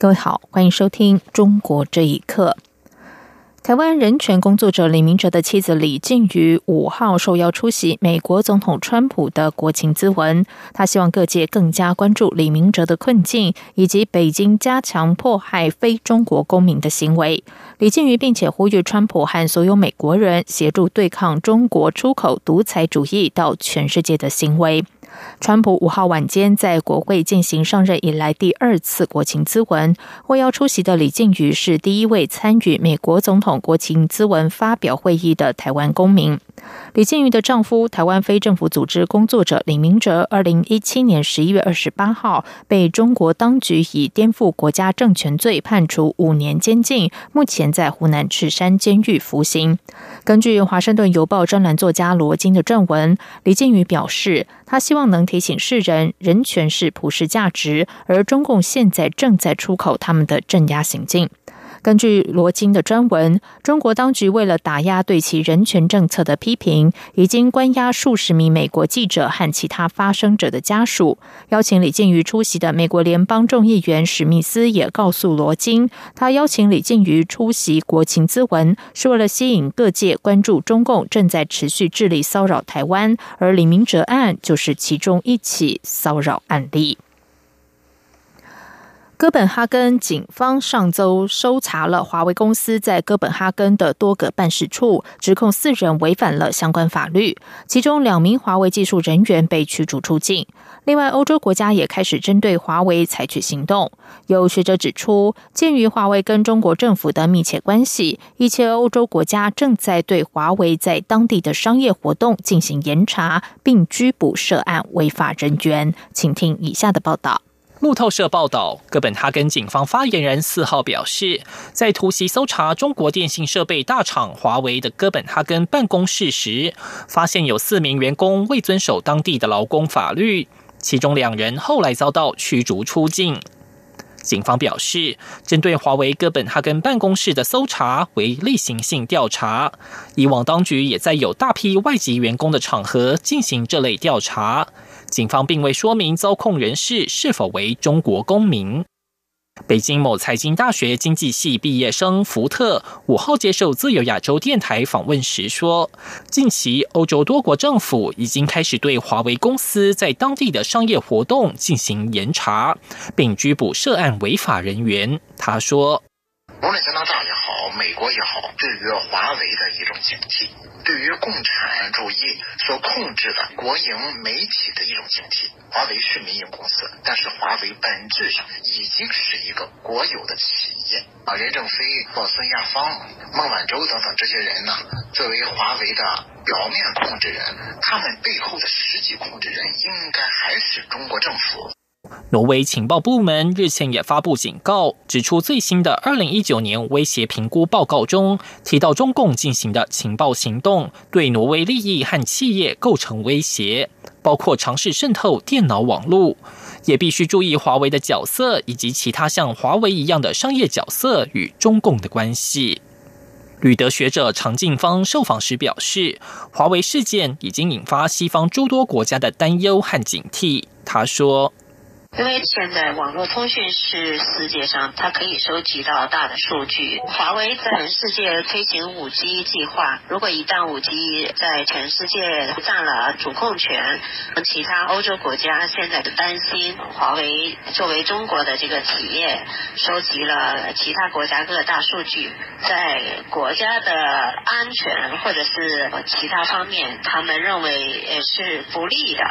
各位好，欢迎收听《中国这一刻》。台湾人权工作者李明哲的妻子李静瑜五号受邀出席美国总统川普的国情咨文，他希望各界更加关注李明哲的困境，以及北京加强迫害非中国公民的行为。李静瑜并且呼吁川普和所有美国人协助对抗中国出口独裁主义到全世界的行为。川普五号晚间在国会进行上任以来第二次国情咨文，获邀出席的李静宇是第一位参与美国总统国情咨文发表会议的台湾公民。李静瑜的丈夫，台湾非政府组织工作者李明哲，二零一七年十一月二十八号被中国当局以颠覆国家政权罪判处五年监禁，目前在湖南赤山监狱服刑。根据《华盛顿邮报》专栏作家罗金的撰文，李静瑜表示，他希望能提醒世人，人权是普世价值，而中共现在正在出口他们的镇压行径。根据罗京的专文，中国当局为了打压对其人权政策的批评，已经关押数十名美国记者和其他发声者的家属。邀请李静瑜出席的美国联邦众议员史密斯也告诉罗京，他邀请李静瑜出席国情咨文，是为了吸引各界关注中共正在持续致力骚扰台湾，而李明哲案就是其中一起骚扰案例。哥本哈根警方上周搜查了华为公司在哥本哈根的多个办事处，指控四人违反了相关法律，其中两名华为技术人员被驱逐出境。另外，欧洲国家也开始针对华为采取行动。有学者指出，鉴于华为跟中国政府的密切关系，一些欧洲国家正在对华为在当地的商业活动进行严查，并拘捕涉案违法人员。请听以下的报道。路透社报道，哥本哈根警方发言人四号表示，在突袭搜查中国电信设备大厂华为的哥本哈根办公室时，发现有四名员工未遵守当地的劳工法律，其中两人后来遭到驱逐出境。警方表示，针对华为哥本哈根办公室的搜查为例行性调查，以往当局也在有大批外籍员工的场合进行这类调查。警方并未说明遭控人士是否为中国公民。北京某财经大学经济系毕业生福特五号接受自由亚洲电台访问时说：“近期，欧洲多国政府已经开始对华为公司在当地的商业活动进行严查，并拘捕涉案违法人员。”他说。无论加拿大也好，美国也好，对于华为的一种警惕，对于共产主义所控制的国营媒体的一种警惕。华为是民营公司，但是华为本质上已经是一个国有的企业啊。任正非、或孙亚芳、孟晚舟等等这些人呢，作为华为的表面控制人，他们背后的实际控制人应该还是中国政府。挪威情报部门日前也发布警告，指出最新的二零一九年威胁评估报告中提到，中共进行的情报行动对挪威利益和企业构成威胁，包括尝试渗透电脑网络，也必须注意华为的角色以及其他像华为一样的商业角色与中共的关系。旅德学者常进芳受访时表示，华为事件已经引发西方诸多国家的担忧和警惕。他说。因为现在网络通讯是世界上它可以收集到大的数据。华为在全世界推行五 G 计划，如果一旦五 G 在全世界占了主控权，其他欧洲国家现在的担心，华为作为中国的这个企业，收集了其他国家各大数据，在国家的安全或者是其他方面，他们认为也是不利的。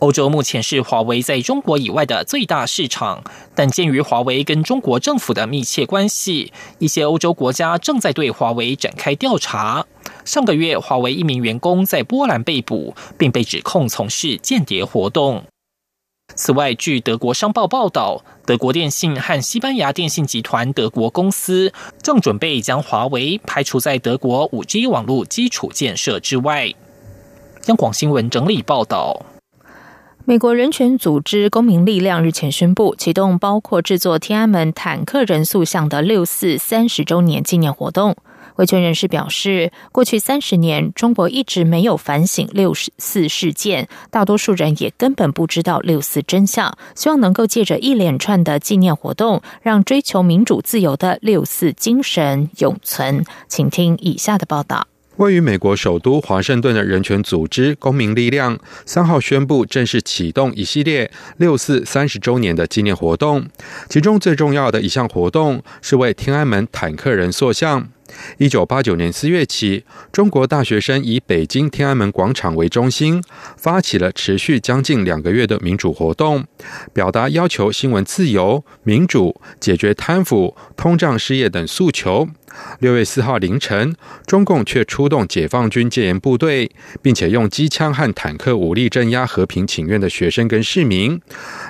欧洲目前是华为在中国以外的最大市场，但鉴于华为跟中国政府的密切关系，一些欧洲国家正在对华为展开调查。上个月，华为一名员工在波兰被捕，并被指控从事间谍活动。此外，据德国商报报道，德国电信和西班牙电信集团德国公司正准备将华为排除在德国五 G 网络基础建设之外。央广新闻整理报道。美国人权组织公民力量日前宣布，启动包括制作天安门坦克人塑像的六四三十周年纪念活动。维权人士表示，过去三十年，中国一直没有反省六四事件，大多数人也根本不知道六四真相。希望能够借着一连串的纪念活动，让追求民主自由的六四精神永存。请听以下的报道。位于美国首都华盛顿的人权组织公民力量三号宣布正式启动一系列六四三十周年的纪念活动，其中最重要的一项活动是为天安门坦克人塑像。一九八九年四月起，中国大学生以北京天安门广场为中心，发起了持续将近两个月的民主活动，表达要求新闻自由、民主、解决贪腐、通胀失业等诉求。六月四号凌晨，中共却出动解放军戒严部队，并且用机枪和坦克武力镇压和平请愿的学生跟市民。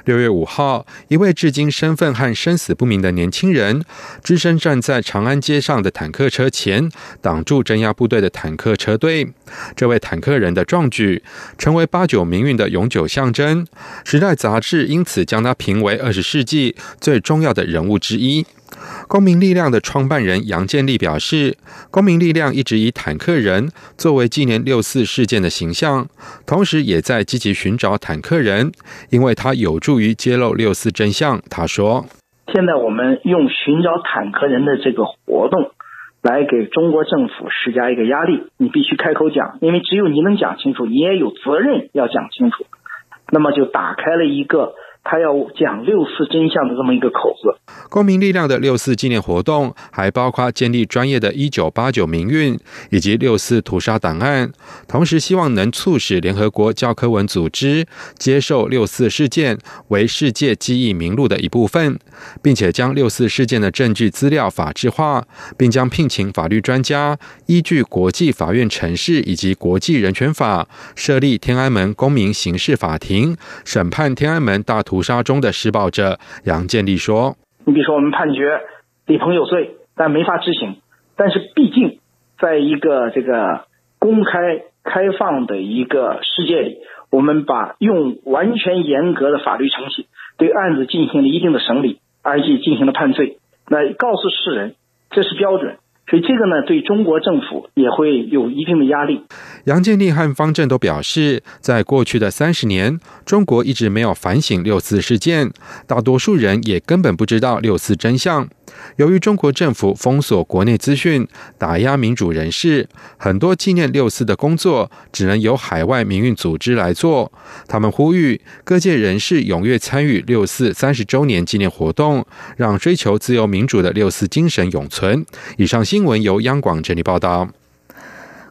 六月五号，一位至今身份和生死不明的年轻人，只身站在长安街上的坦克车前，挡住镇压部队的坦克车队。这位坦克人的壮举，成为八九民运的永久象征。时代杂志因此将他评为二十世纪最重要的人物之一。公民力量的创办人杨建立表示，公民力量一直以坦克人作为纪念六四事件的形象，同时也在积极寻找坦克人，因为他有助于揭露六四真相。他说：“现在我们用寻找坦克人的这个活动，来给中国政府施加一个压力，你必须开口讲，因为只有你能讲清楚，你也有责任要讲清楚。那么就打开了一个。”他要讲六四真相的这么一个口子。公民力量的六四纪念活动还包括建立专业的一九八九民运以及六四屠杀档案，同时希望能促使联合国教科文组织接受六四事件为世界记忆名录的一部分，并且将六四事件的证据资料法制化，并将聘请法律专家依据国际法院程式以及国际人权法设立天安门公民刑事法庭，审判天安门大屠。杀中的施暴者杨建立说：“你比如说，我们判决李鹏有罪，但没法执行。但是毕竟，在一个这个公开开放的一个世界里，我们把用完全严格的法律程序对案子进行了一定的审理，而且进行了判罪，来告诉世人这是标准。”所以这个呢，对中国政府也会有一定的压力。杨建立和方正都表示，在过去的三十年，中国一直没有反省六四事件，大多数人也根本不知道六四真相。由于中国政府封锁国内资讯，打压民主人士，很多纪念六四的工作只能由海外民运组织来做。他们呼吁各界人士踊跃参与六四三十周年纪念活动，让追求自由民主的六四精神永存。以上新闻由央广整理报道。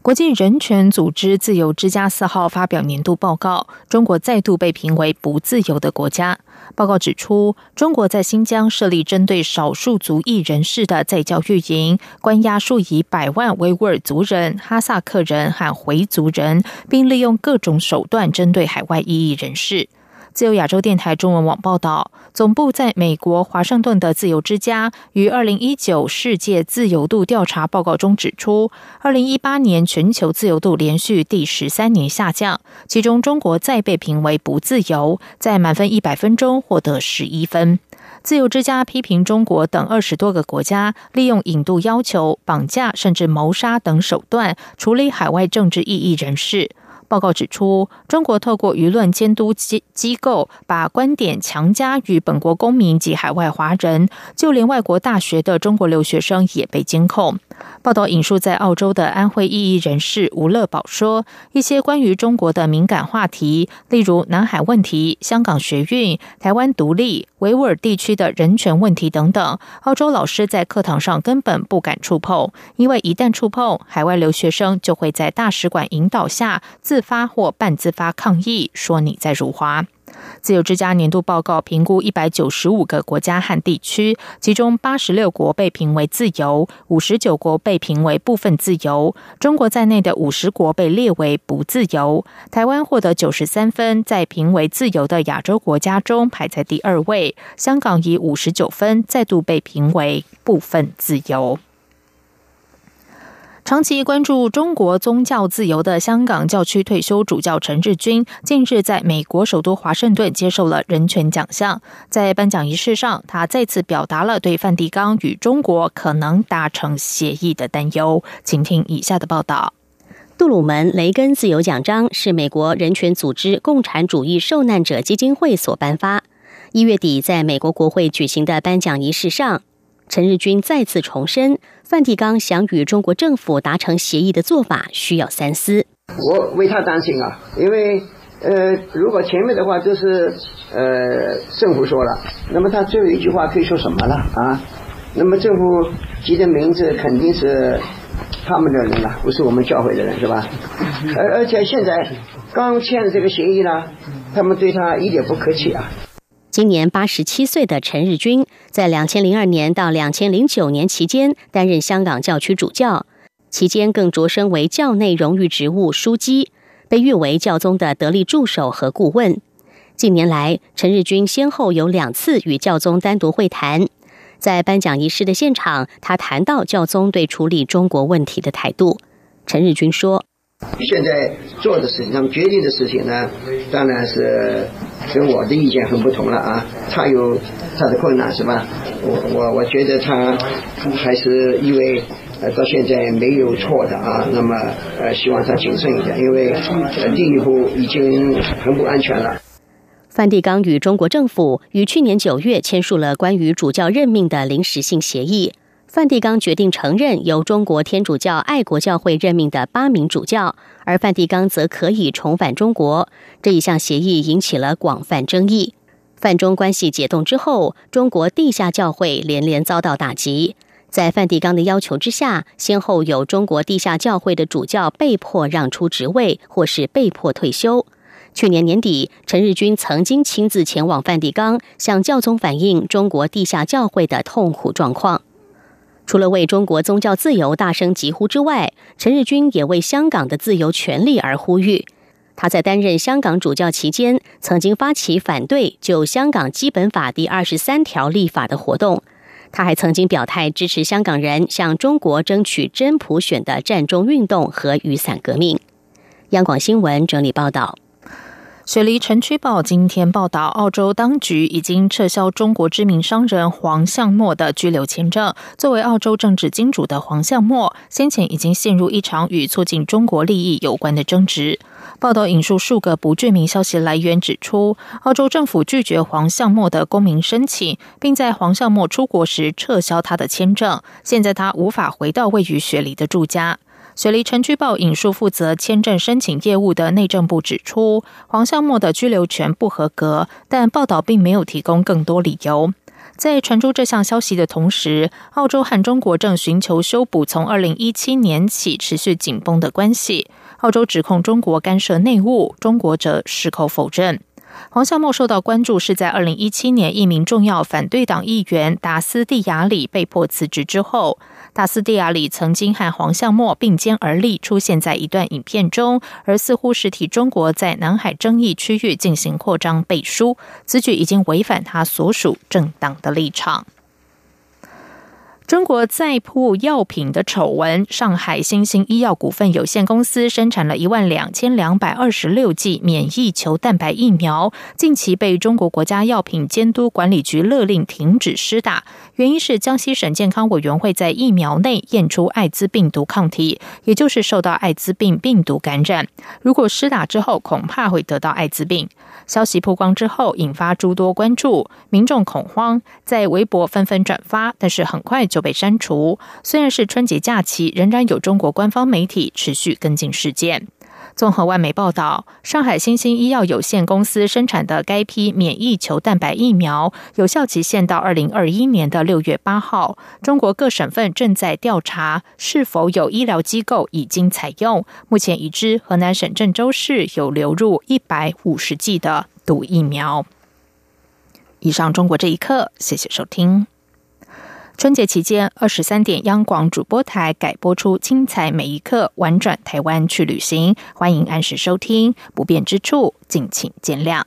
国际人权组织自由之家四号发表年度报告，中国再度被评为不自由的国家。报告指出，中国在新疆设立针对少数族裔人士的在教育营，关押数以百万维吾尔族人、哈萨克人和回族人，并利用各种手段针对海外异议人士。自由亚洲电台中文网报道，总部在美国华盛顿的自由之家于二零一九世界自由度调查报告中指出，二零一八年全球自由度连续第十三年下降，其中中国再被评为不自由，在满分一百分中获得十一分。自由之家批评中国等二十多个国家利用引渡要求、绑架甚至谋杀等手段处理海外政治异议人士。报告指出，中国透过舆论监督机机构，把观点强加于本国公民及海外华人，就连外国大学的中国留学生也被监控。报道引述在澳洲的安徽异议人士吴乐宝说：“一些关于中国的敏感话题，例如南海问题、香港学运、台湾独立、维吾尔地区的人权问题等等，澳洲老师在课堂上根本不敢触碰，因为一旦触碰，海外留学生就会在大使馆引导下自发或半自发抗议，说你在辱华。”自由之家年度报告评估一百九十五个国家和地区，其中八十六国被评为自由，五十九国被评为部分自由，中国在内的五十国被列为不自由。台湾获得九十三分，在评为自由的亚洲国家中排在第二位。香港以五十九分再度被评为部分自由。长期关注中国宗教自由的香港教区退休主教陈日军，近日在美国首都华盛顿接受了人权奖项。在颁奖仪式上，他再次表达了对梵蒂冈与中国可能达成协议的担忧。请听以下的报道：杜鲁门·雷根自由奖章是美国人权组织共产主义受难者基金会所颁发。一月底，在美国国会举行的颁奖仪式上。陈日军再次重申，梵蒂冈想与中国政府达成协议的做法需要三思。我为他担心啊，因为呃，如果前面的话就是呃政府说了，那么他最后一句话可以说什么了啊？那么政府提的名字肯定是他们的人了，不是我们教会的人是吧？而而且现在刚签的这个协议呢，他们对他一点不客气啊。今年八十七岁的陈日军，在两千零二年到两千零九年期间担任香港教区主教，期间更擢升为教内荣誉职务书记，被誉为教宗的得力助手和顾问。近年来，陈日军先后有两次与教宗单独会谈，在颁奖仪式的现场，他谈到教宗对处理中国问题的态度。陈日军说。现在做的事情，他们决定的事情呢，当然是跟我的意见很不同了啊。他有他的困难是吧？我我我觉得他还是因为呃到现在没有错的啊。那么呃希望他谨慎一点，因为呃第一步已经很不安全了。梵蒂冈与中国政府于去年九月签署了关于主教任命的临时性协议。梵蒂冈决定承认由中国天主教爱国教会任命的八名主教，而梵蒂冈则可以重返中国。这一项协议引起了广泛争议。梵中关系解冻之后，中国地下教会连连遭到打击。在梵蒂冈的要求之下，先后有中国地下教会的主教被迫让出职位，或是被迫退休。去年年底，陈日军曾经亲自前往梵蒂冈，向教宗反映中国地下教会的痛苦状况。除了为中国宗教自由大声疾呼之外，陈日军也为香港的自由权利而呼吁。他在担任香港主教期间，曾经发起反对就香港基本法第二十三条立法的活动。他还曾经表态支持香港人向中国争取真普选的战中运动和雨伞革命。央广新闻整理报道。雪梨城区报今天报道，澳洲当局已经撤销中国知名商人黄向墨的居留签证。作为澳洲政治金主的黄向墨，先前已经陷入一场与促进中国利益有关的争执。报道引述数个不具名消息来源指出，澳洲政府拒绝黄向墨的公民申请，并在黄向墨出国时撤销他的签证。现在他无法回到位于雪梨的住家。雪梨城区报引述负责签证申请业务的内政部指出，黄向墨的居留权不合格，但报道并没有提供更多理由。在传出这项消息的同时，澳洲和中国正寻求修补从二零一七年起持续紧绷的关系。澳洲指控中国干涉内务，中国则矢口否认。黄向墨受到关注是在二零一七年一名重要反对党议员达斯蒂亚里被迫辞职之后。达斯蒂亚里曾经和黄向墨并肩而立，出现在一段影片中，而似乎是替中国在南海争议区域进行扩张背书，此举已经违反他所属政党的立场。中国再铺药品的丑闻，上海新兴医药股份有限公司生产了一万两千两百二十六剂免疫球蛋白疫苗，近期被中国国家药品监督管理局勒令停止施打，原因是江西省健康委员会在疫苗内验出艾滋病毒抗体，也就是受到艾滋病病毒感染，如果施打之后恐怕会得到艾滋病。消息曝光之后，引发诸多关注，民众恐慌，在微博纷纷转发，但是很快就。就被删除。虽然是春节假期，仍然有中国官方媒体持续跟进事件。综合外媒报道，上海新兴医药有限公司生产的该批免疫球蛋白疫苗有效期限到二零二一年的六月八号。中国各省份正在调查是否有医疗机构已经采用。目前已知河南省郑州市有流入一百五十剂的毒疫苗。以上中国这一刻，谢谢收听。春节期间，二十三点央广主播台改播出《精彩每一刻》，玩转台湾去旅行，欢迎按时收听。不便之处，敬请见谅。